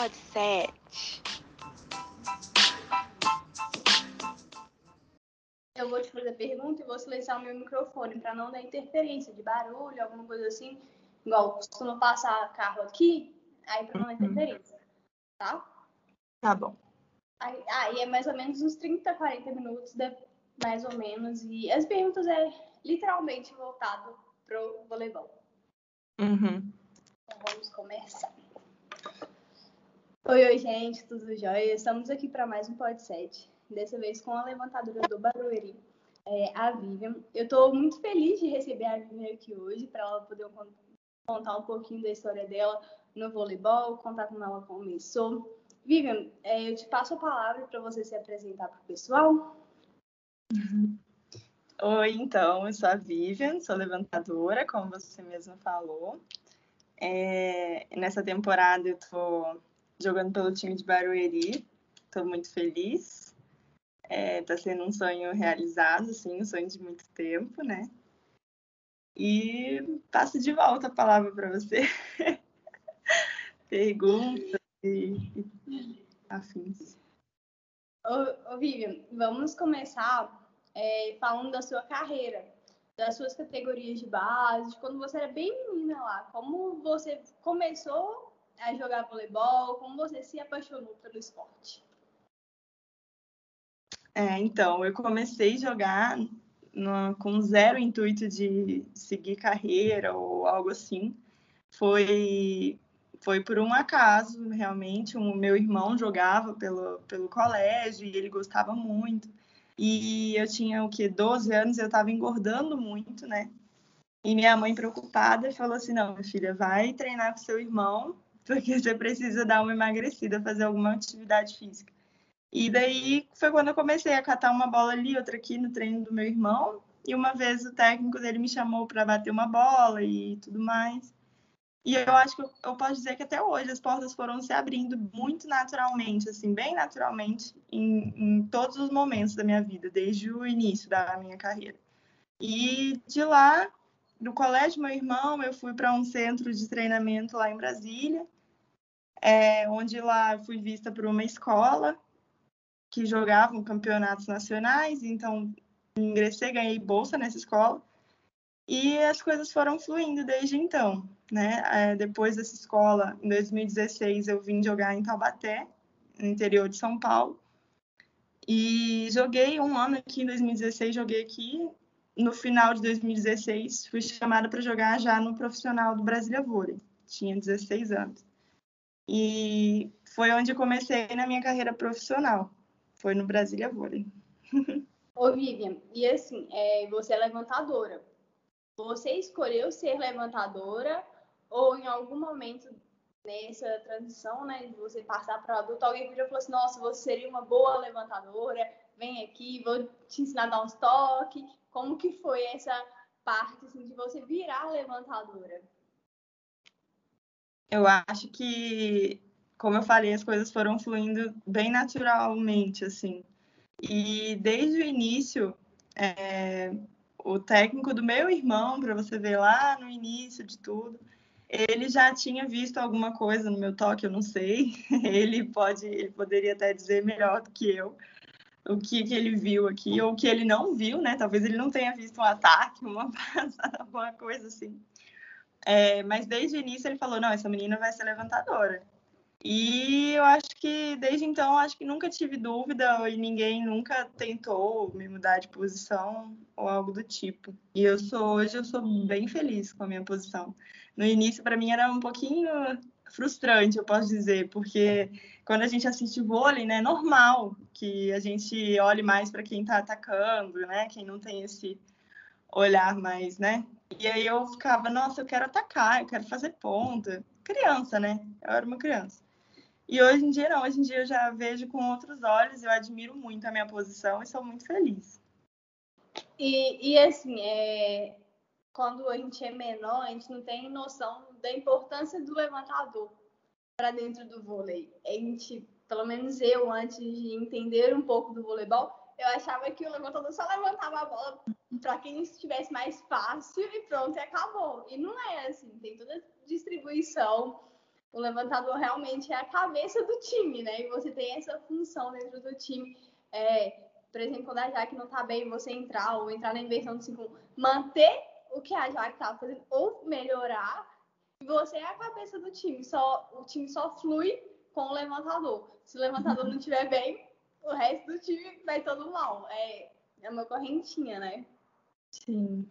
Pode Sete. Eu vou te fazer a pergunta e vou silenciar o meu microfone para não dar interferência de barulho, alguma coisa assim. Igual costuma passar carro aqui, aí para não dar interferência. Tá? Tá bom. Aí, aí é mais ou menos uns 30, 40 minutos, de- mais ou menos. E as perguntas é literalmente voltado pro voleibol. Uhum. Então vamos começar. Oi, oi, gente, tudo jóia? Estamos aqui para mais um Pod 7, dessa vez com a levantadora do Barueri, é, a Vivian. Eu estou muito feliz de receber a Vivian aqui hoje, para ela poder con- contar um pouquinho da história dela no voleibol, contar como ela começou. Vivian, é, eu te passo a palavra para você se apresentar para o pessoal. Oi, então, eu sou a Vivian, sou levantadora, como você mesmo falou. É, nessa temporada eu tô jogando pelo time de Barueri, tô muito feliz. É, tá sendo um sonho realizado, assim, um sonho de muito tempo, né? E passo de volta a palavra para você. Perguntas e, e afins. Ô, ô, Vivian, vamos começar é, falando da sua carreira, das suas categorias de base, de quando você era bem menina lá. Como você começou a jogar voleibol, como você se apaixonou pelo esporte. É, então, eu comecei a jogar no- com zero intuito de seguir carreira ou algo assim. Foi, foi por um acaso, realmente. O meu irmão jogava pelo, pelo colégio e ele gostava muito. E eu tinha, o quê, 12 anos, eu estava engordando muito, né? E minha mãe, preocupada, falou assim: não, minha filha, vai treinar com seu irmão, porque você precisa dar uma emagrecida, fazer alguma atividade física. E daí foi quando eu comecei a catar uma bola ali, outra aqui no treino do meu irmão. E uma vez o técnico dele me chamou para bater uma bola e tudo mais. E eu acho que eu, eu posso dizer que até hoje as portas foram se abrindo muito naturalmente, assim, bem naturalmente, em, em todos os momentos da minha vida, desde o início da minha carreira. E de lá, do colégio meu irmão, eu fui para um centro de treinamento lá em Brasília, é, onde lá eu fui vista por uma escola que jogavam campeonatos nacionais, então ingressei, ganhei bolsa nessa escola e as coisas foram fluindo desde então, né? É, depois dessa escola, em 2016, eu vim jogar em Taubaté, no interior de São Paulo, e joguei um ano aqui em 2016, joguei aqui. No final de 2016, fui chamada para jogar já no profissional do Brasília Vôlei, tinha 16 anos. E foi onde comecei na minha carreira profissional. Foi no Brasília Vôlei. Ô, Vivian, e assim, é, você é levantadora. Você escolheu ser levantadora ou em algum momento nessa transição, né, de você passar para adulto, alguém podia falar assim, nossa, você seria uma boa levantadora, vem aqui, vou te ensinar a dar uns toques. Como que foi essa parte, assim, de você virar levantadora? Eu acho que, como eu falei, as coisas foram fluindo bem naturalmente, assim. E desde o início, é, o técnico do meu irmão, para você ver lá no início de tudo, ele já tinha visto alguma coisa no meu toque, eu não sei. Ele pode, ele poderia até dizer melhor do que eu o que, que ele viu aqui, ou o que ele não viu, né? Talvez ele não tenha visto um ataque, uma passada, alguma coisa assim. É, mas desde o início ele falou, não, essa menina vai ser levantadora. E eu acho que desde então acho que nunca tive dúvida e ninguém nunca tentou me mudar de posição ou algo do tipo. E eu sou hoje eu sou bem feliz com a minha posição. No início para mim era um pouquinho frustrante, eu posso dizer, porque quando a gente assiste vôlei, né, é normal que a gente olhe mais para quem está atacando, né, quem não tem esse olhar mais, né? E aí eu ficava, nossa, eu quero atacar, eu quero fazer ponta. Criança, né? Eu era uma criança. E hoje em dia não, hoje em dia eu já vejo com outros olhos, eu admiro muito a minha posição e sou muito feliz. E, e assim, é, quando a gente é menor, a gente não tem noção da importância do levantador para dentro do vôlei. A gente, pelo menos eu, antes de entender um pouco do voleibol, eu achava que o levantador só levantava a bola para quem estivesse mais fácil e pronto, e acabou. E não é assim, tem toda distribuição o levantador realmente é a cabeça do time, né? E você tem essa função dentro do time. É, por exemplo, quando a Jaque não tá bem, você entrar ou entrar na inversão do 5 manter o que a Jaque tá fazendo ou melhorar. Você é a cabeça do time. Só, o time só flui com o levantador. Se o levantador não estiver bem, o resto do time vai todo mal. É, é uma correntinha, né? Sim.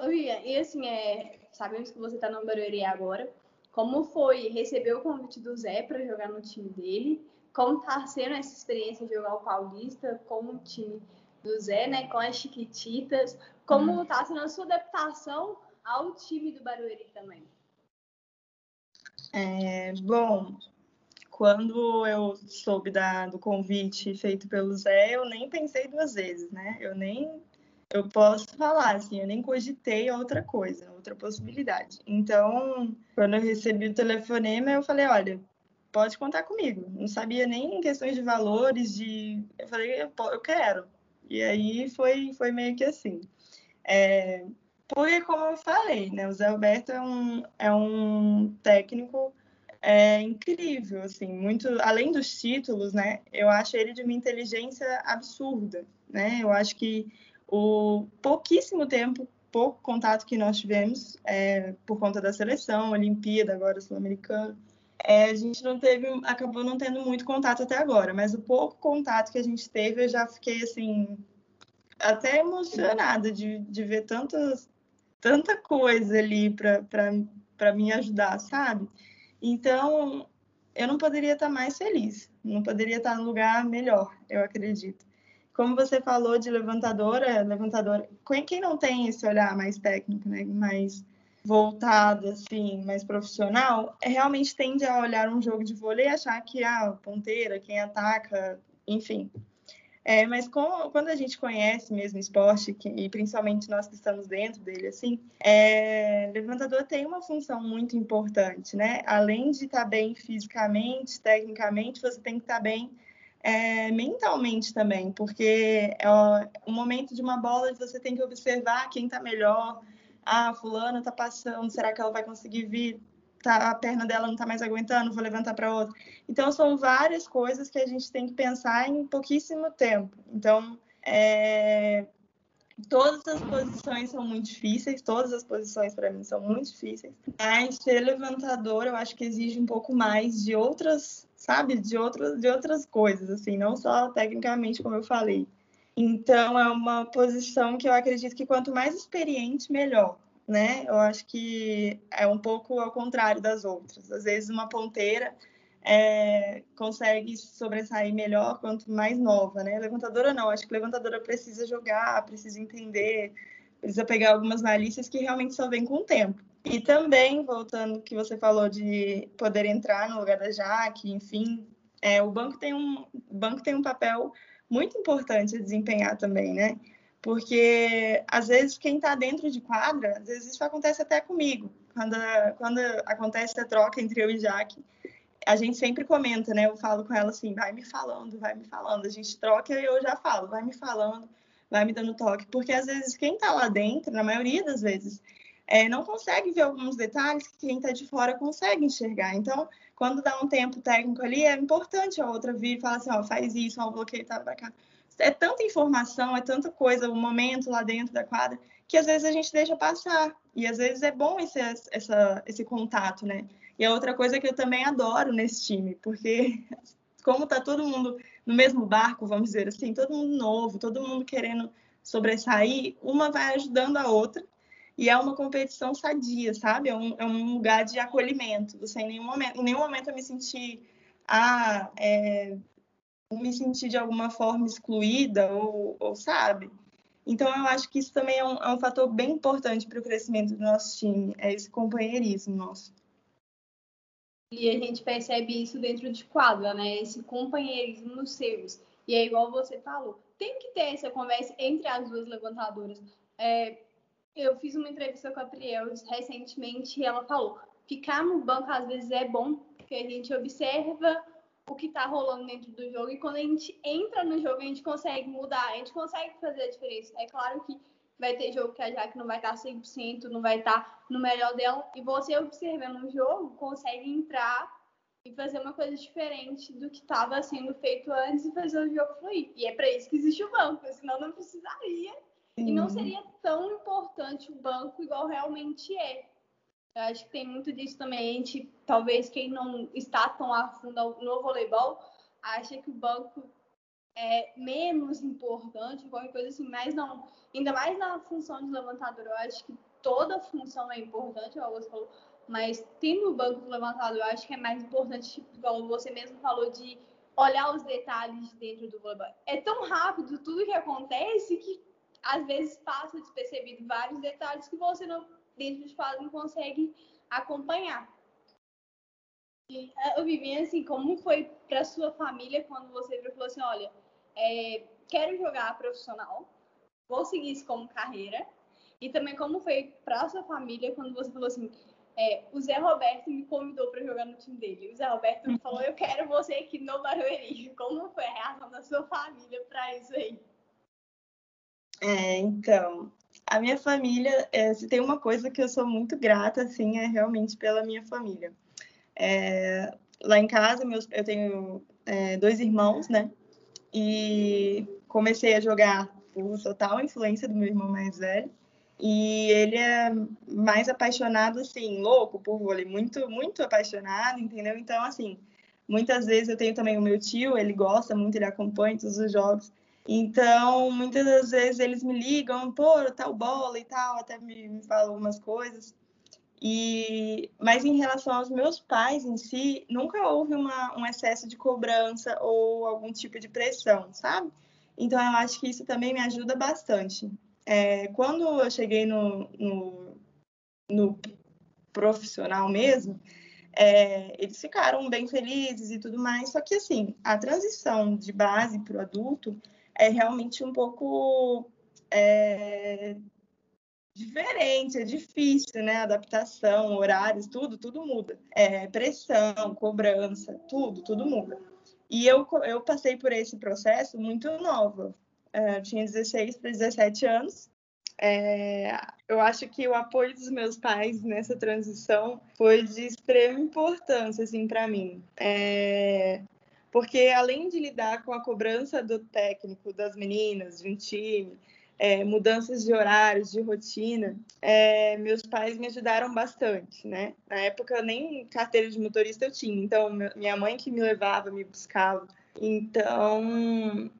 Oi, e assim, é, sabemos que você está no Barueri agora. Como foi receber o convite do Zé para jogar no time dele? Como está sendo essa experiência de jogar o Paulista com o time do Zé, né? Com as Chiquititas? Como está sendo a sua adaptação ao time do Barueri também? É, bom, quando eu soube da, do convite feito pelo Zé, eu nem pensei duas vezes, né? Eu nem eu posso falar, assim, eu nem cogitei outra coisa, outra possibilidade. Então, quando eu recebi o telefonema, eu falei, olha, pode contar comigo. Não sabia nem em questões de valores, de... Eu falei, eu, eu quero. E aí foi, foi meio que assim. É... Porque, como eu falei, né, o Zé Alberto é um, é um técnico é, incrível, assim, muito além dos títulos, né? Eu acho ele de uma inteligência absurda, né? Eu acho que o pouquíssimo tempo, pouco contato que nós tivemos é, por conta da seleção, Olimpíada, agora Sul-Americana, é, a gente não teve, acabou não tendo muito contato até agora, mas o pouco contato que a gente teve, eu já fiquei assim, até emocionada de, de ver tantas, tanta coisa ali para me ajudar, sabe? Então, eu não poderia estar mais feliz, não poderia estar num lugar melhor, eu acredito como você falou de levantadora, levantadora, quem não tem esse olhar mais técnico, né, mais voltado, assim, mais profissional, é, realmente tende a olhar um jogo de vôlei e achar que a ah, ponteira, quem ataca, enfim. É, mas com, quando a gente conhece mesmo o esporte, que, e principalmente nós que estamos dentro dele, assim, é, levantador tem uma função muito importante, né? Além de estar bem fisicamente, tecnicamente, você tem que estar bem é, mentalmente também, porque é o momento de uma bola você tem que observar quem está melhor. Ah, fulano está passando, será que ela vai conseguir vir? Tá, a perna dela não está mais aguentando, vou levantar para outra. Então, são várias coisas que a gente tem que pensar em pouquíssimo tempo. Então, é, todas as posições são muito difíceis, todas as posições para mim são muito difíceis, mas ser levantador eu acho que exige um pouco mais de outras sabe? De, outro, de outras coisas, assim, não só tecnicamente, como eu falei. Então, é uma posição que eu acredito que quanto mais experiente, melhor, né? Eu acho que é um pouco ao contrário das outras. Às vezes, uma ponteira é, consegue sobressair melhor quanto mais nova, né? Levantadora não, acho que levantadora precisa jogar, precisa entender, precisa pegar algumas malícias que realmente só vem com o tempo. E também, voltando que você falou de poder entrar no lugar da Jaque, enfim, é, o banco tem um o banco tem um papel muito importante a desempenhar também, né? Porque às vezes quem está dentro de quadra, às vezes isso acontece até comigo. Quando, quando acontece a troca entre eu e Jaque, a gente sempre comenta, né? Eu falo com ela assim, vai me falando, vai me falando. A gente troca e eu já falo, vai me falando, vai me dando toque. Porque às vezes quem está lá dentro, na maioria das vezes, é, não consegue ver alguns detalhes que quem está de fora consegue enxergar. Então, quando dá um tempo técnico ali, é importante a outra vir e falar assim, ó, faz isso, ó, bloqueio tá para cá. É tanta informação, é tanta coisa, o momento lá dentro da quadra, que às vezes a gente deixa passar. E às vezes é bom esse, essa, esse contato, né? E a outra coisa que eu também adoro nesse time, porque como tá todo mundo no mesmo barco, vamos dizer assim, todo mundo novo, todo mundo querendo sobressair, uma vai ajudando a outra e é uma competição sadia, sabe? É um, é um lugar de acolhimento. Você em nenhum momento, em nenhum momento eu me senti, ah, é, me senti de alguma forma excluída ou, ou, sabe? Então eu acho que isso também é um, é um fator bem importante para o crescimento do nosso time, é esse companheirismo nosso. E a gente percebe isso dentro de quadra, né? Esse companheirismo nos seus. E é igual você falou, tem que ter essa conversa entre as duas levantadoras. É, eu fiz uma entrevista com a Priel recentemente e ela falou: ficar no banco às vezes é bom, porque a gente observa o que está rolando dentro do jogo e quando a gente entra no jogo a gente consegue mudar, a gente consegue fazer a diferença. É claro que vai ter jogo que a Jaque não vai estar 100%, não vai estar no melhor dela. E você observando o jogo, consegue entrar e fazer uma coisa diferente do que estava sendo feito antes e fazer o jogo fluir. E é para isso que existe o banco, senão não precisaria. E não seria tão importante o banco igual realmente é. Eu acho que tem muito disso também. A gente, talvez quem não está tão a fundo no voleibol, acha que o banco é menos importante, qualquer coisa assim, mas não. Ainda mais na função de levantador, eu acho que toda função é importante, igual você falou, mas tendo o banco do levantador, eu acho que é mais importante, tipo, igual você mesmo falou, de olhar os detalhes dentro do voleibol. É tão rápido tudo que acontece que às vezes passa despercebido vários detalhes que você não, dentro de quadro não consegue acompanhar. E, eu vivi assim, como foi para sua família quando você falou assim, olha, é, quero jogar profissional, vou seguir isso como carreira. E também como foi para sua família quando você falou assim, é, o Zé Roberto me convidou para jogar no time dele. O Zé Roberto me falou, eu quero você aqui no Barueri. Como foi a reação da sua família para isso aí? É, então, a minha família, é, se tem uma coisa que eu sou muito grata, assim, é realmente pela minha família. É, lá em casa, meus, eu tenho é, dois irmãos, né? e comecei a jogar por total influência do meu irmão mais velho. E ele é mais apaixonado, assim, louco por vôlei, muito, muito apaixonado, entendeu? Então, assim, muitas vezes eu tenho também o meu tio, ele gosta muito, ele acompanha todos os jogos. Então, muitas das vezes eles me ligam, pô, tal bola e tal, até me, me falam algumas coisas. E, mas em relação aos meus pais em si, nunca houve uma, um excesso de cobrança ou algum tipo de pressão, sabe? Então eu acho que isso também me ajuda bastante. É, quando eu cheguei no, no, no profissional mesmo, é, eles ficaram bem felizes e tudo mais. Só que assim, a transição de base para o adulto é realmente um pouco é, diferente, é difícil, né? Adaptação, horários, tudo, tudo muda. É, pressão, cobrança, tudo, tudo muda. E eu, eu passei por esse processo muito nova. É, tinha 16 para 17 anos. É, eu acho que o apoio dos meus pais nessa transição foi de extrema importância, assim, para mim. É, porque além de lidar com a cobrança do técnico, das meninas, de um time, é, mudanças de horários, de rotina, é, meus pais me ajudaram bastante, né? Na época nem carteira de motorista eu tinha, então minha mãe que me levava, me buscava. Então,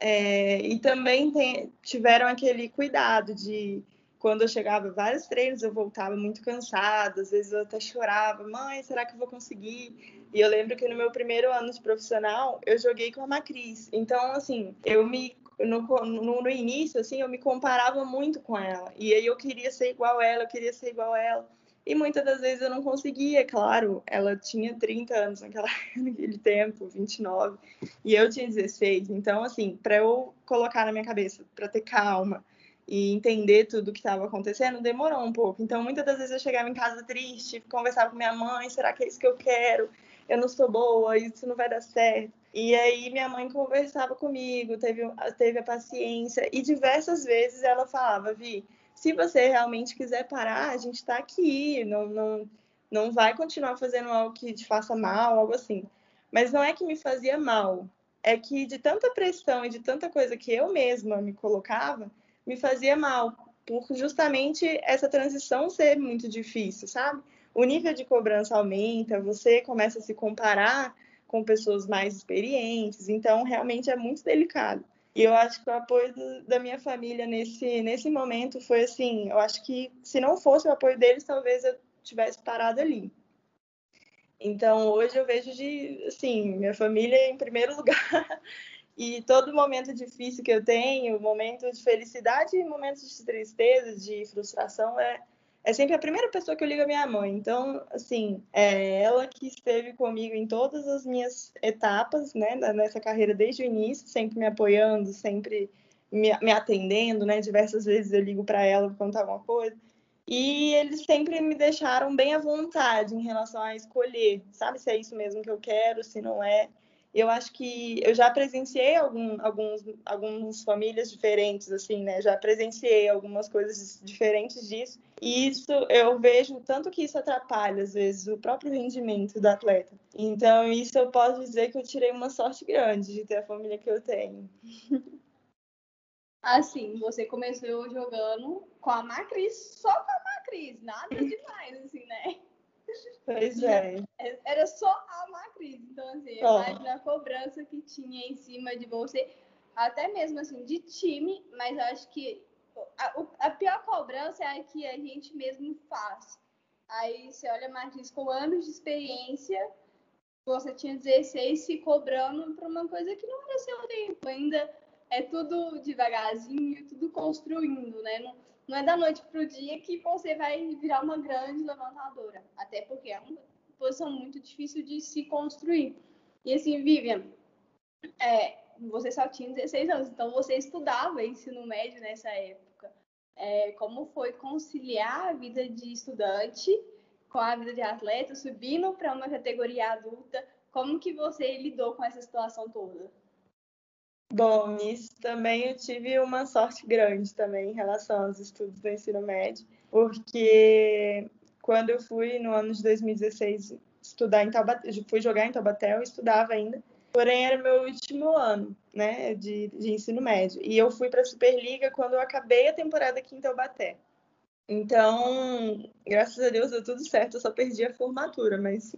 é, e também tem, tiveram aquele cuidado de quando eu chegava vários treinos, eu voltava muito cansada, às vezes eu até chorava, mãe, será que eu vou conseguir? E eu lembro que no meu primeiro ano de profissional, eu joguei com a Macris. Então, assim, eu me no, no, no, início, assim, eu me comparava muito com ela. E aí eu queria ser igual ela, eu queria ser igual ela. E muitas das vezes eu não conseguia, claro. Ela tinha 30 anos naquela, naquele tempo, 29, e eu tinha 16. Então, assim, para eu colocar na minha cabeça, para ter calma e entender tudo o que estava acontecendo, demorou um pouco. Então, muitas das vezes eu chegava em casa triste, conversava com minha mãe: será que é isso que eu quero? Eu não sou boa, isso não vai dar certo. E aí minha mãe conversava comigo, teve, teve a paciência e diversas vezes ela falava, Vi, se você realmente quiser parar, a gente está aqui, não, não, não vai continuar fazendo algo que te faça mal, algo assim. Mas não é que me fazia mal, é que de tanta pressão e de tanta coisa que eu mesma me colocava, me fazia mal, por justamente essa transição ser muito difícil, sabe? O nível de cobrança aumenta, você começa a se comparar com pessoas mais experientes, então realmente é muito delicado. E eu acho que o apoio do, da minha família nesse, nesse momento foi assim, eu acho que se não fosse o apoio deles, talvez eu tivesse parado ali. Então, hoje eu vejo de, assim, minha família em primeiro lugar. E todo momento difícil que eu tenho, momento de felicidade momentos de tristeza, de frustração, é, é sempre a primeira pessoa que eu ligo a minha mãe. Então, assim, é ela que esteve comigo em todas as minhas etapas, né, nessa carreira desde o início, sempre me apoiando, sempre me, me atendendo, né? Diversas vezes eu ligo para ela para contar alguma coisa. E eles sempre me deixaram bem à vontade em relação a escolher, sabe, se é isso mesmo que eu quero, se não é. Eu acho que eu já presenciei algum, alguns, algumas famílias diferentes, assim, né? Já presenciei algumas coisas diferentes disso. E isso eu vejo tanto que isso atrapalha, às vezes, o próprio rendimento do atleta. Então, isso eu posso dizer que eu tirei uma sorte grande de ter a família que eu tenho. Assim, você começou jogando com a Macris, só com a Macris, nada demais, assim, né? Pois é. Era só a Macris. Então, assim, imagina a cobrança que tinha em cima de você, até mesmo assim, de time, mas acho que a, a pior cobrança é a que a gente mesmo faz. Aí você olha a Macris com anos de experiência, você tinha 16 se cobrando por uma coisa que não era seu tempo. Ainda é tudo devagarzinho, tudo construindo, né? Não, não é da noite para o dia que você vai virar uma grande levantadora. Até porque é uma posição muito difícil de se construir. E assim, Vivian, é, você só tinha 16 anos, então você estudava ensino médio nessa época. É, como foi conciliar a vida de estudante com a vida de atleta, subindo para uma categoria adulta? Como que você lidou com essa situação toda? Bom, nisso também eu tive uma sorte grande também em relação aos estudos do ensino médio, porque quando eu fui no ano de 2016 estudar em Taubaté, fui jogar em Taubaté, eu estudava ainda, porém era meu último ano, né, de, de ensino médio, e eu fui para a Superliga quando eu acabei a temporada aqui em Taubaté. Então, graças a Deus deu tudo certo, eu só perdi a formatura, mas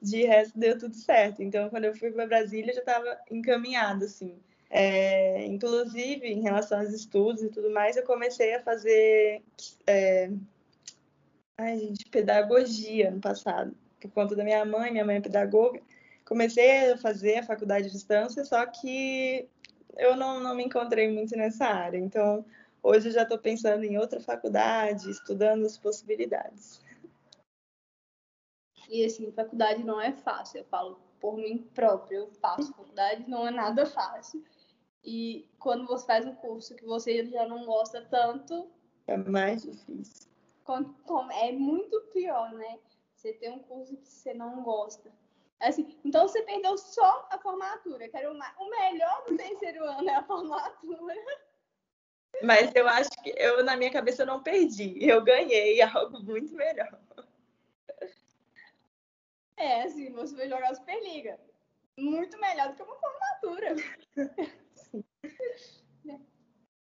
de resto deu tudo certo. Então, quando eu fui para Brasília, já estava encaminhado, assim. É, inclusive, em relação aos estudos e tudo mais, eu comecei a fazer é, ai, gente, pedagogia no passado, por conta da minha mãe, minha mãe é pedagoga. Comecei a fazer a faculdade de distância, só que eu não, não me encontrei muito nessa área. Então, hoje eu já estou pensando em outra faculdade, estudando as possibilidades. E assim, faculdade não é fácil, eu falo por mim própria, eu faço faculdade, não é nada fácil. E quando você faz um curso que você já não gosta tanto, é mais difícil. É muito pior, né? Você tem um curso que você não gosta. Assim, então você perdeu só a formatura, que era o melhor do terceiro ano é a formatura. Mas eu acho que eu na minha cabeça eu não perdi, eu ganhei algo muito melhor. É, assim, você vai jogar Superliga. Muito melhor do que uma formatura.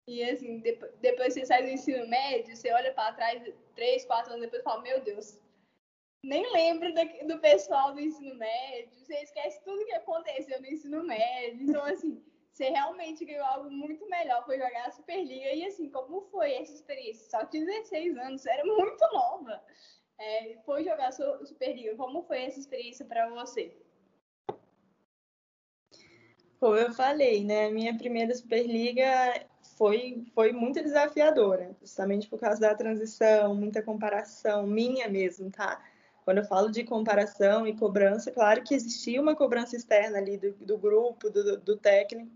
e assim, depois, você sai do ensino médio, você olha para trás, três, quatro anos depois e fala, meu Deus, nem lembro do, pessoal do ensino médio, você esquece tudo que aconteceu no ensino médio. Então, assim, você realmente ganhou algo muito melhor, foi jogar a Superliga. E assim, como foi essa experiência? Só tinha 16 anos, era muito nova é, foi jogar Superliga. Como foi essa experiência para você? Como eu falei, né? Minha primeira Superliga foi, foi muito desafiadora, justamente por causa da transição, muita comparação, minha mesmo, tá? Quando eu falo de comparação e cobrança, claro que existia uma cobrança externa ali do, do grupo, do, do técnico.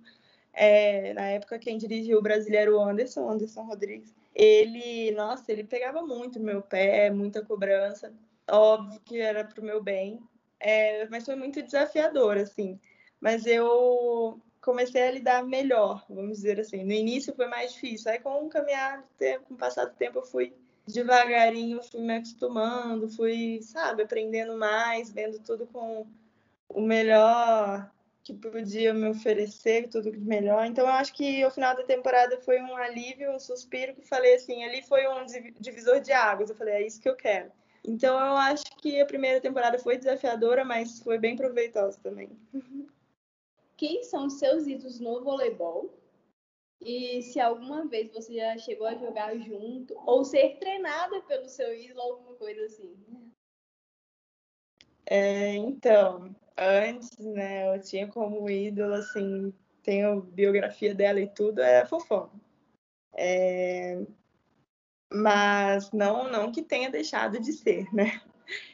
É, na época, quem dirigiu o brasileiro Anderson, Anderson Rodrigues ele, nossa, ele pegava muito meu pé, muita cobrança. Óbvio que era para o meu bem, é, mas foi muito desafiador, assim. Mas eu comecei a lidar melhor, vamos dizer assim. No início foi mais difícil, aí com o caminhar com o passar do tempo, eu fui devagarinho, fui me acostumando, fui, sabe, aprendendo mais, vendo tudo com o melhor que podia me oferecer tudo de melhor. Então, eu acho que o final da temporada foi um alívio, um suspiro, que falei assim, ali foi um divisor de águas. Eu falei, é isso que eu quero. Então, eu acho que a primeira temporada foi desafiadora, mas foi bem proveitosa também. Quem são os seus ídolos no voleibol? E se alguma vez você já chegou a jogar junto ou ser treinada pelo seu ídolo, alguma coisa assim? É, então, antes, né, eu tinha como ídolo, assim, tenho biografia dela e tudo, é Fofão. É... Mas não, não que tenha deixado de ser, né?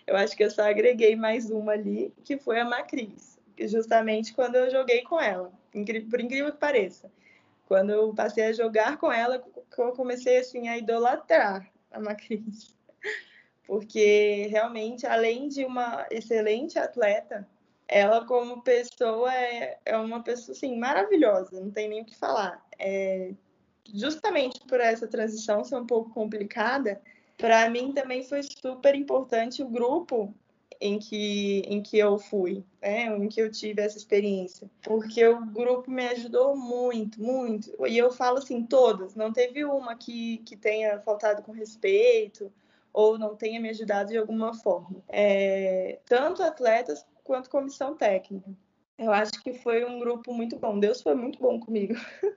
Eu acho que eu só agreguei mais uma ali, que foi a Macris, justamente quando eu joguei com ela, por incrível que pareça. Quando eu passei a jogar com ela, eu comecei, assim, a idolatrar a Macris. Porque, realmente, além de uma excelente atleta, ela como pessoa é, é uma pessoa assim maravilhosa, não tem nem o que falar. É, justamente por essa transição ser um pouco complicada, para mim também foi super importante o grupo em que, em que eu fui, né? em que eu tive essa experiência. Porque o grupo me ajudou muito, muito. E eu falo assim, todas, não teve uma que, que tenha faltado com respeito ou não tenha me ajudado de alguma forma. É, tanto atletas quanto comissão técnica. Eu acho que foi um grupo muito bom. Deus foi muito bom comigo.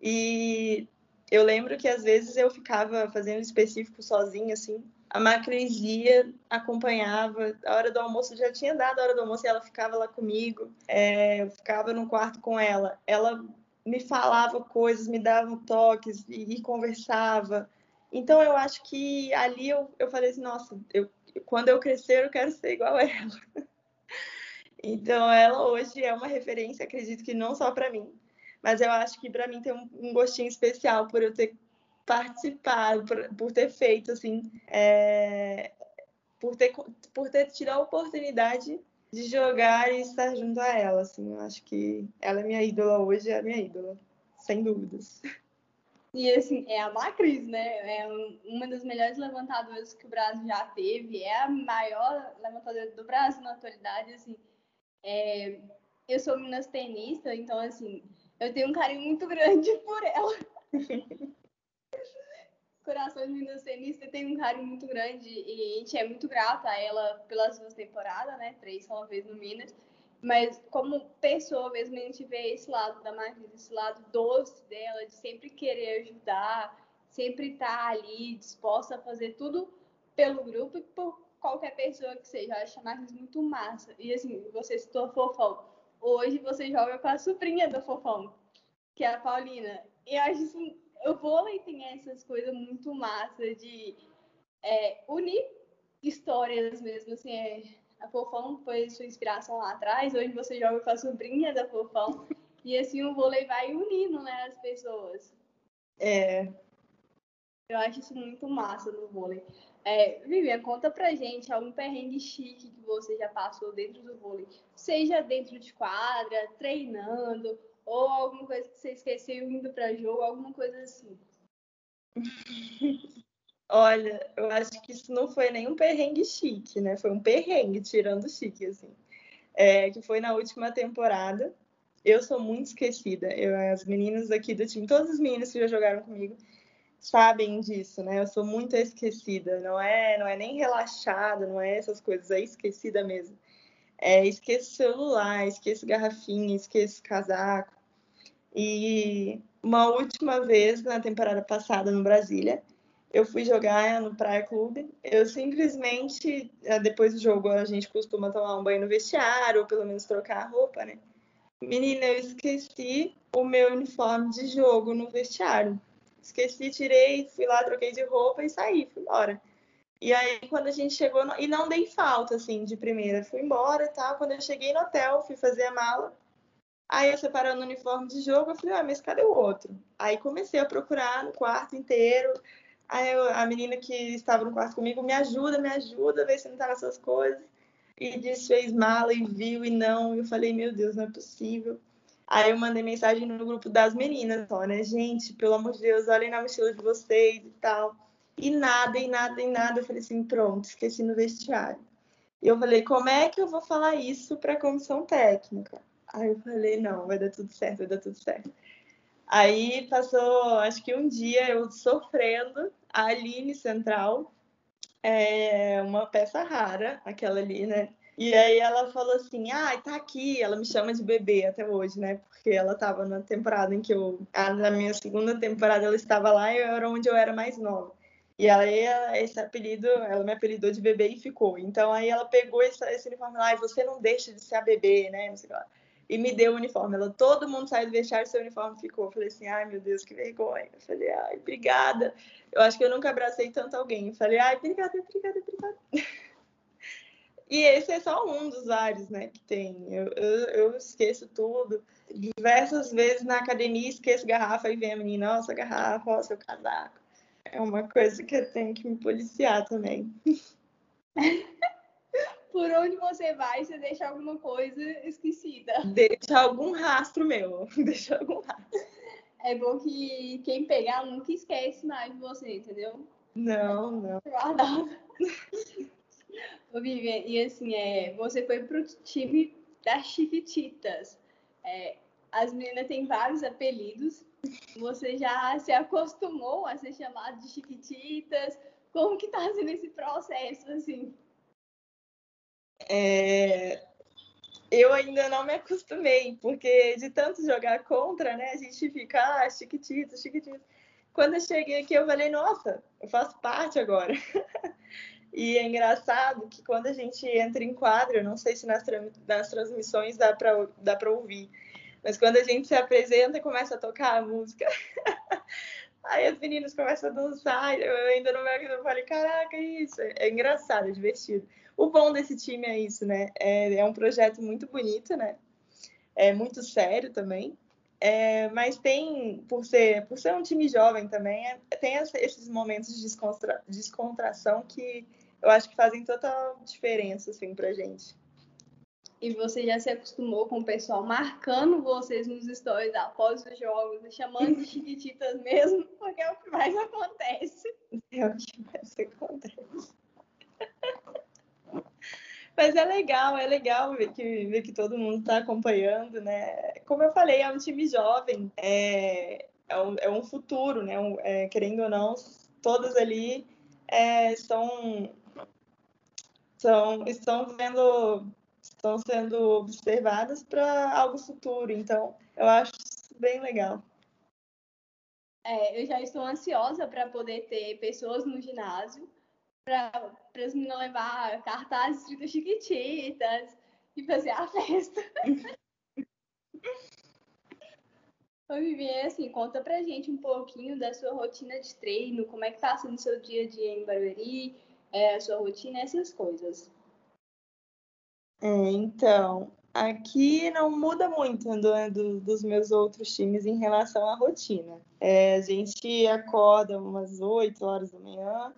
e eu lembro que às vezes eu ficava fazendo específico sozinha, assim, a Macris ia, acompanhava, a hora do almoço já tinha dado a hora do almoço e ela ficava lá comigo, é, eu ficava no quarto com ela. Ela me falava coisas, me dava toques e, e conversava. Então eu acho que ali eu, eu falei assim, nossa, eu, quando eu crescer eu quero ser igual a ela. então ela hoje é uma referência, acredito que não só para mim, mas eu acho que para mim tem um, gostinho especial por eu ter participado, por, por ter feito, assim, é, por, ter, por ter tido a oportunidade de jogar e estar junto a ela, assim, eu acho que ela é minha ídola hoje, é a minha ídola, sem dúvidas. E assim, é a Macris, né? É uma das melhores levantadoras que o Brasil já teve, é a maior levantadora do Brasil na atualidade, assim. É... Eu sou Minas tenista, então assim, eu tenho um carinho muito grande por ela. Corações Minas Tenista tem um carinho muito grande e a gente é muito grata a ela pelas duas temporadas, né? Três só uma vez no Minas. Mas como pessoa mesmo, a gente vê esse lado da Marisa, esse lado doce dela, de sempre querer ajudar, sempre estar tá ali, disposta a fazer tudo pelo grupo e por qualquer pessoa que seja. Eu acho Marisa muito massa. E assim, você citou Fofão. Hoje você joga com a sobrinha do Fofão, que é a Paulina. E eu acho isso o vôlei tem essas coisas muito massa de é, unir histórias mesmo, assim, é, a Fofão foi sua inspiração lá atrás, hoje você joga com a sobrinha da Fofão, e assim o vôlei vai unindo, né, as pessoas. É. Eu acho isso muito massa no vôlei. É, Vivian, conta pra gente algum perrengue chique que você já passou dentro do vôlei, seja dentro de quadra, treinando, ou alguma coisa que você esqueceu indo para jogo, alguma coisa assim? Olha, eu acho que isso não foi nenhum perrengue chique, né? Foi um perrengue tirando chique, assim. É, que foi na última temporada. Eu sou muito esquecida. Eu, as meninas aqui do time, todas as meninas que já jogaram comigo, sabem disso, né? Eu sou muito esquecida. Não é, não é nem relaxada, não é essas coisas, é esquecida mesmo. É, esqueço celular, esqueço garrafinha, esqueço casaco. E uma última vez na temporada passada no Brasília, eu fui jogar no Praia Clube. Eu simplesmente, eh, depois do jogo, a gente costuma tomar um banho no vestiário, ou pelo menos trocar a roupa, né? Menina, eu esqueci o meu uniforme de jogo no vestiário. Esqueci, tirei, fui lá, troquei de roupa e saí, fui embora. E aí, quando a gente chegou, no... e não dei falta, assim, de primeira, fui embora e tal. Quando eu cheguei no hotel, fui fazer a mala, Aí eu separando o uniforme de jogo, eu falei, ah, mas cadê o outro? Aí comecei a procurar no quarto inteiro. Aí eu, a menina que estava no quarto comigo me ajuda, me ajuda, vê se não tá nessas coisas. E desfez mala e viu e não. E eu falei, meu Deus, não é possível. Aí eu mandei mensagem no grupo das meninas, só, né? Gente, pelo amor de Deus, olhem na mochila de vocês e tal. E nada, e nada, e nada. Eu falei assim, pronto, esqueci no vestiário. E eu falei, como é que eu vou falar isso para a comissão técnica? Aí eu falei, não, vai dar tudo certo, vai dar tudo certo. Aí passou, acho que um dia eu sofrendo, a Aline Central, é uma peça rara, aquela ali, né? E aí ela falou assim, ah, tá aqui, ela me chama de bebê até hoje, né? Porque ela tava na temporada em que eu, na minha segunda temporada ela estava lá e era onde eu era mais nova. E aí esse apelido, ela me apelidou de bebê e ficou. Então aí ela pegou esse, esse uniforme lá, e você não deixa de ser a bebê, né? Não sei lá e me deu o uniforme. Ela, todo mundo saiu do vestiário, seu uniforme ficou. Eu falei assim, ai meu Deus, que vergonha. Eu falei, ai, obrigada. Eu acho que eu nunca abracei tanto alguém. Eu falei, ai, obrigada, obrigada, obrigada. E esse é só um dos vários, né, que tem. Eu, eu, eu, esqueço tudo. Diversas vezes na academia esqueço garrafa e vem a menina, nossa, garrafa, ó, seu casaco. É uma coisa que eu tenho que me policiar também. por onde você vai, você deixa alguma coisa esquecida. Deixa algum rastro meu. Deixa algum rastro. É bom que quem pegar nunca esquece mais de você, entendeu? Não, não. Guardado. Ô, Vivian, e assim, é, você foi pro time das Chiquititas. É, as meninas têm vários apelidos. Você já se acostumou a ser chamado de Chiquititas? Como que tá sendo esse processo, assim? É, eu ainda não me acostumei, porque de tanto jogar contra, né, a gente fica, ah, chiquitito, chiquitito. Quando eu cheguei aqui, eu falei, nossa, eu faço parte agora. e é engraçado que quando a gente entra em quadro, não sei se nas, nas transmissões dá para dá ouvir, mas quando a gente se apresenta e começa a tocar a música, aí as meninas começam a dançar, eu ainda não me eu falei, caraca, isso, é engraçado, é divertido. O bom desse time é isso, né? É, é um projeto muito bonito, né? É muito sério também. É, mas tem, por ser, por ser um time jovem também, é, tem esses momentos de descontra, descontração que eu acho que fazem total diferença, assim, pra gente. E você já se acostumou com o pessoal marcando vocês nos stories após os jogos, chamando de chiquititas mesmo, porque é o que mais acontece. É o que mais acontece. Mas é legal, é legal ver que, ver que todo mundo está acompanhando, né? Como eu falei, é um time jovem, é, é, um, é um futuro, né? Um, é, querendo ou não, todas ali é, são, são, estão vendo, estão sendo observadas para algo futuro. Então, eu acho bem legal. É, eu já estou ansiosa para poder ter pessoas no ginásio para as meninas levar cartazes escritos chiquititas e fazer a festa. Ô, Vivi, assim, conta pra gente um pouquinho da sua rotina de treino, como é que tá sendo o seu dia a dia em Barueri, é, a sua rotina, essas coisas. É, então, aqui não muda muito do, do, dos meus outros times em relação à rotina. É, a gente acorda umas 8 horas da manhã,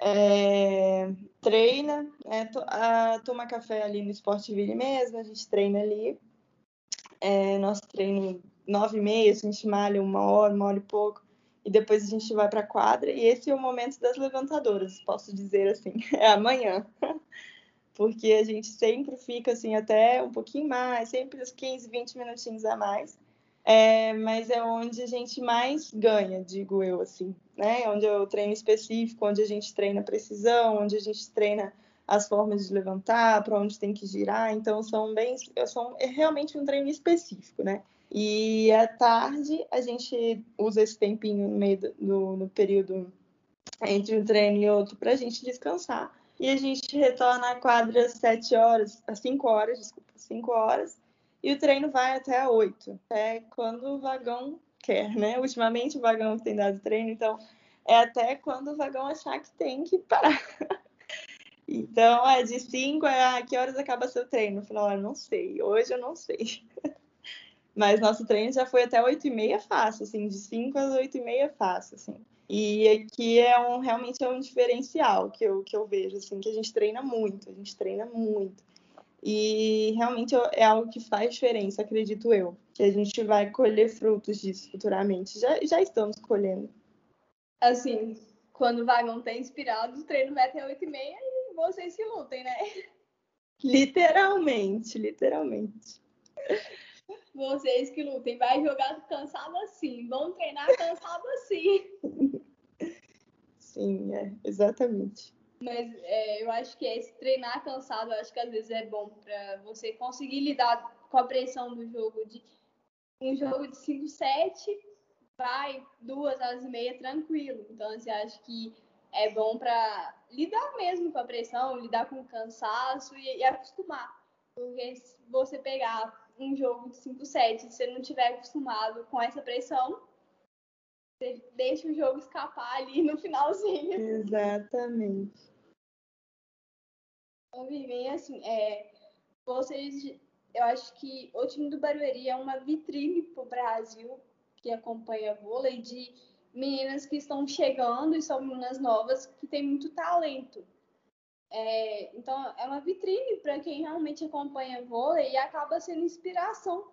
é, treina, é, to, a, toma café ali no Sportville mesmo, a gente treina ali. É, nosso treino nove e meia, a gente malha uma hora, uma hora e pouco, e depois a gente vai para a quadra. E esse é o momento das levantadoras, posso dizer assim, é amanhã. Porque a gente sempre fica assim até um pouquinho mais, sempre uns 15, 20 minutinhos a mais é, mas é onde a gente mais ganha, digo eu, assim, né? Onde é o treino específico, onde a gente treina precisão, onde a gente treina as formas de levantar, para onde tem que girar, então são bem, são é realmente um treino específico, né? E à tarde a gente usa esse tempinho no meio do período entre um treino e outro para a gente descansar. E a gente retorna à quadra às 7 horas, às 5 horas, desculpa, 5 horas, e o treino vai até 8, até quando o vagão quer, né? Ultimamente o vagão tem dado treino, então é até quando o vagão achar que tem que parar. Então, é de 5 é a que horas acaba seu treino? No final, eu não sei. Hoje eu não sei. Mas nosso treino já foi até 8 e meia fácil, assim, de 5 às 8 e meia fácil, assim. E aqui é um realmente é um diferencial que eu, que eu vejo, assim, que a gente treina muito, a gente treina muito. E realmente é algo que faz diferença, acredito eu. Que a gente vai colher frutos disso futuramente. Já, já estamos colhendo. Assim, quando o vagão tá inspirado, o treino vai até 8 e meia e vocês que lutem, né? Literalmente, literalmente. Vocês que lutem. Vai jogar cansado assim. Vão treinar cansado assim. Sim, é, exatamente. Mas é, eu acho que esse treinar cansado, eu acho que às vezes é bom para você conseguir lidar com a pressão do jogo. De um jogo de 5, 7, vai duas horas e meia tranquilo. Então, assim, acho que é bom para lidar mesmo com a pressão, lidar com o cansaço e, e acostumar. Porque se você pegar um jogo de 5, 7 e você não tiver acostumado com essa pressão, você deixa o jogo escapar ali no finalzinho. Exatamente. Então, Vivem, assim, é, vocês, eu acho que o time do Barueri é uma vitrine para o Brasil que acompanha vôlei de meninas que estão chegando e são meninas novas que têm muito talento. É, então, é uma vitrine para quem realmente acompanha vôlei e acaba sendo inspiração.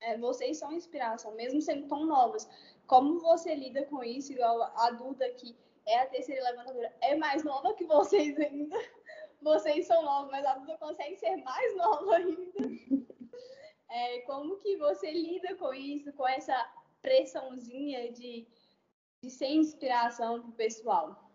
É, vocês são inspiração, mesmo sendo tão novas. Como você lida com isso? Igual a Duda, que é a terceira levantadora, é mais nova que vocês ainda. Vocês são novos, mas a Duda consegue ser mais nova ainda. É, como que você lida com isso, com essa pressãozinha de, de ser inspiração para o pessoal?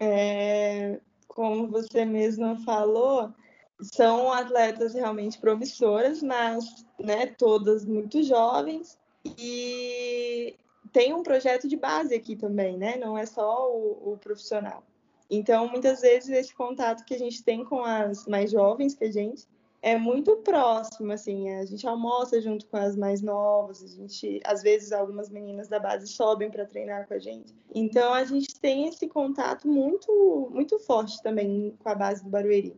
É, como você mesma falou, são atletas realmente promissoras, mas né, todas muito jovens e tem um projeto de base aqui também, né? Não é só o, o profissional. Então, muitas vezes esse contato que a gente tem com as mais jovens que a gente é muito próximo, assim, a gente almoça junto com as mais novas, a gente, às vezes algumas meninas da base sobem para treinar com a gente. Então a gente tem esse contato muito, muito forte também com a base do Barueri.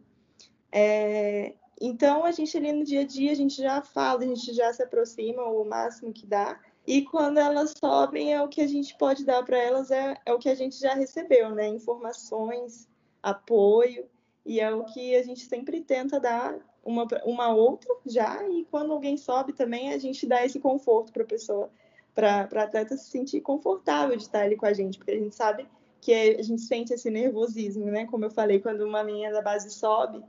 É, então a gente ali no dia a dia a gente já fala, a gente já se aproxima o máximo que dá. E quando elas sobem, é o que a gente pode dar para elas, é, é o que a gente já recebeu, né? Informações, apoio, e é o que a gente sempre tenta dar uma, uma outra já, e quando alguém sobe também, a gente dá esse conforto para a pessoa, para a atleta se sentir confortável de estar ali com a gente, porque a gente sabe que a gente sente esse nervosismo, né? Como eu falei, quando uma menina da base sobe,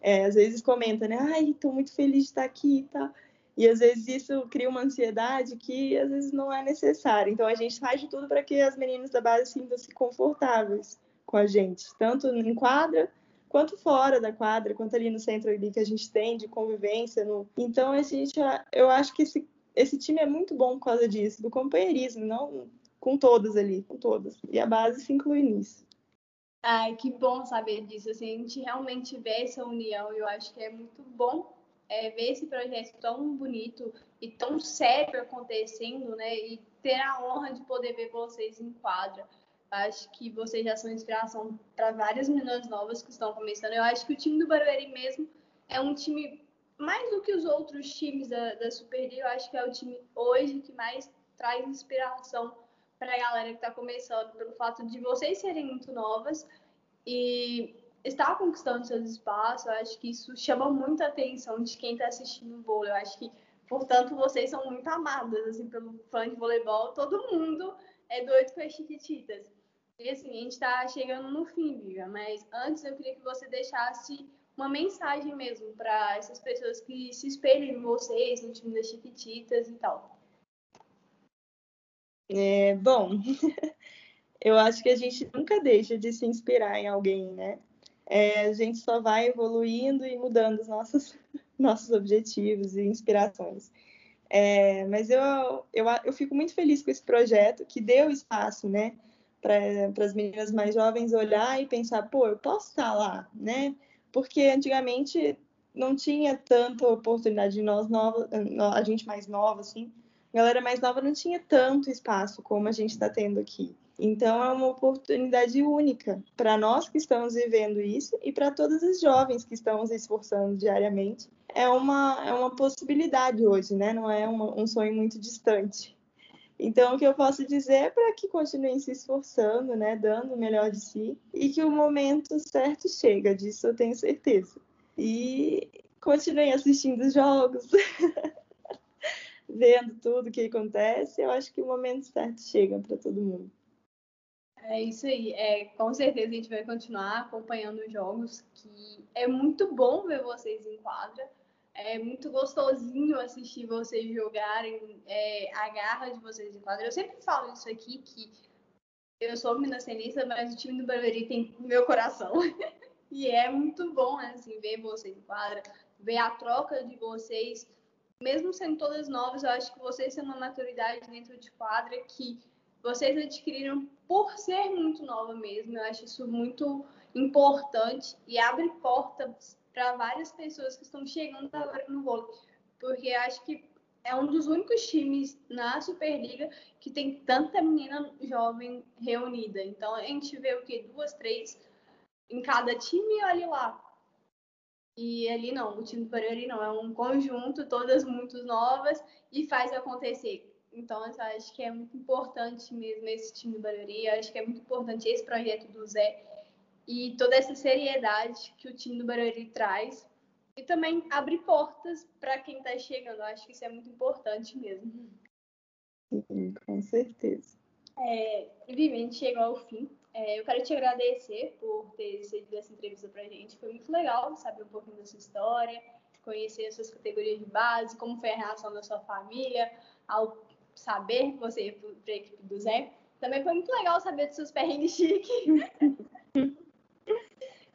é, às vezes comenta, né? Ai, estou muito feliz de estar aqui e tá? tal. E às vezes isso cria uma ansiedade que às vezes não é necessária. Então a gente faz de tudo para que as meninas da base sintam-se confortáveis com a gente, tanto em quadra quanto fora da quadra, quanto ali no centro ali que a gente tem de convivência. No... Então, a gente, eu acho que esse, esse time é muito bom por causa disso, do companheirismo, não com todas ali, com todas. E a base se inclui nisso. Ai, que bom saber disso. Assim, a gente realmente vê essa união. Eu acho que é muito bom é, ver esse projeto tão bonito e tão sério acontecendo, né? E ter a honra de poder ver vocês em quadra. Acho que vocês já são inspiração para várias meninas novas que estão começando. Eu acho que o time do Barueri mesmo é um time, mais do que os outros times da, da Superliga, eu acho que é o time hoje que mais traz inspiração para a galera que está começando, pelo fato de vocês serem muito novas e estar conquistando seus espaços. Eu acho que isso chama muita atenção de quem está assistindo o vôlei. Eu acho que, portanto, vocês são muito amadas, assim, pelo fã de voleibol. Todo mundo é doido com as chiquititas. E assim, a gente está chegando no fim, Viva, mas antes eu queria que você deixasse uma mensagem mesmo para essas pessoas que se espelham em vocês, no time das Chiquititas e tal. É, bom, eu acho que a gente nunca deixa de se inspirar em alguém, né? É, a gente só vai evoluindo e mudando os nossos, nossos objetivos e inspirações. É, mas eu, eu, eu fico muito feliz com esse projeto que deu espaço, né? Para as meninas mais jovens olhar e pensar, pô, eu posso estar lá, né? Porque antigamente não tinha tanta oportunidade de nós novos, a gente mais nova, assim, a galera mais nova não tinha tanto espaço como a gente está tendo aqui. Então é uma oportunidade única para nós que estamos vivendo isso e para todas as jovens que estão se esforçando diariamente. É uma, é uma possibilidade hoje, né? Não é uma, um sonho muito distante. Então, o que eu posso dizer é para que continuem se esforçando, né, dando o melhor de si, e que o momento certo chega, disso eu tenho certeza. E continuem assistindo os jogos, vendo tudo o que acontece, eu acho que o momento certo chega para todo mundo. É isso aí. É, com certeza a gente vai continuar acompanhando os jogos, que é muito bom ver vocês em quadra. É muito gostosinho assistir vocês jogarem, é, a garra de vocês em quadra. Eu sempre falo isso aqui, que eu sou minacenista, mas o time do Barueri tem meu coração. e é muito bom, né, assim, ver vocês em quadra, ver a troca de vocês. Mesmo sendo todas novas, eu acho que vocês têm uma maturidade dentro de quadra que vocês adquiriram por ser muito nova mesmo. Eu acho isso muito importante e abre portas para várias pessoas que estão chegando agora no vôlei, porque acho que é um dos únicos times na Superliga que tem tanta menina jovem reunida. Então a gente vê o que duas, três em cada time e olha lá. E ali não, o time do Barueri não, é um conjunto, todas muito novas e faz acontecer. Então, eu acho que é muito importante mesmo esse time do Barueri, acho que é muito importante esse projeto do Zé e toda essa seriedade que o time do Barueri traz e também abrir portas para quem está chegando. Eu acho que isso é muito importante mesmo. Sim, com certeza. É, Vivi, a gente chegou ao fim. É, eu quero te agradecer por ter cedido essa entrevista para a gente. Foi muito legal saber um pouquinho da sua história, conhecer as suas categorias de base, como foi a reação da sua família ao saber que você ia para a equipe do Zé. Também foi muito legal saber dos seus perrengues chiques.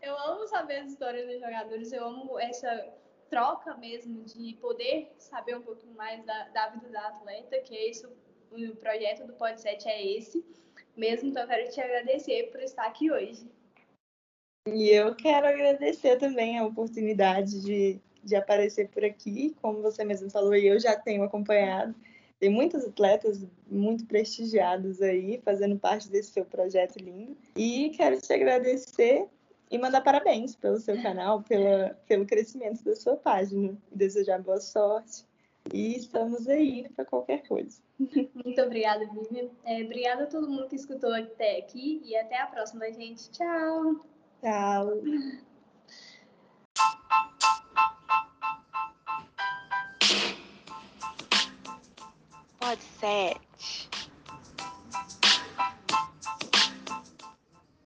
eu amo saber as histórias dos jogadores, eu amo essa troca mesmo de poder saber um pouquinho mais da, da vida da atleta, que é isso, o projeto do Podset é esse mesmo, então eu quero te agradecer por estar aqui hoje. E eu quero agradecer também a oportunidade de, de aparecer por aqui, como você mesmo falou, e eu já tenho acompanhado. Tem muitos atletas muito prestigiados aí, fazendo parte desse seu projeto lindo. E quero te agradecer e mandar parabéns pelo seu canal, pela, pelo crescimento da sua página. E desejar boa sorte. E estamos aí para qualquer coisa. Muito obrigada, Vivian. É, obrigada a todo mundo que escutou até aqui e até a próxima, gente. Tchau. Tchau. Pode sete.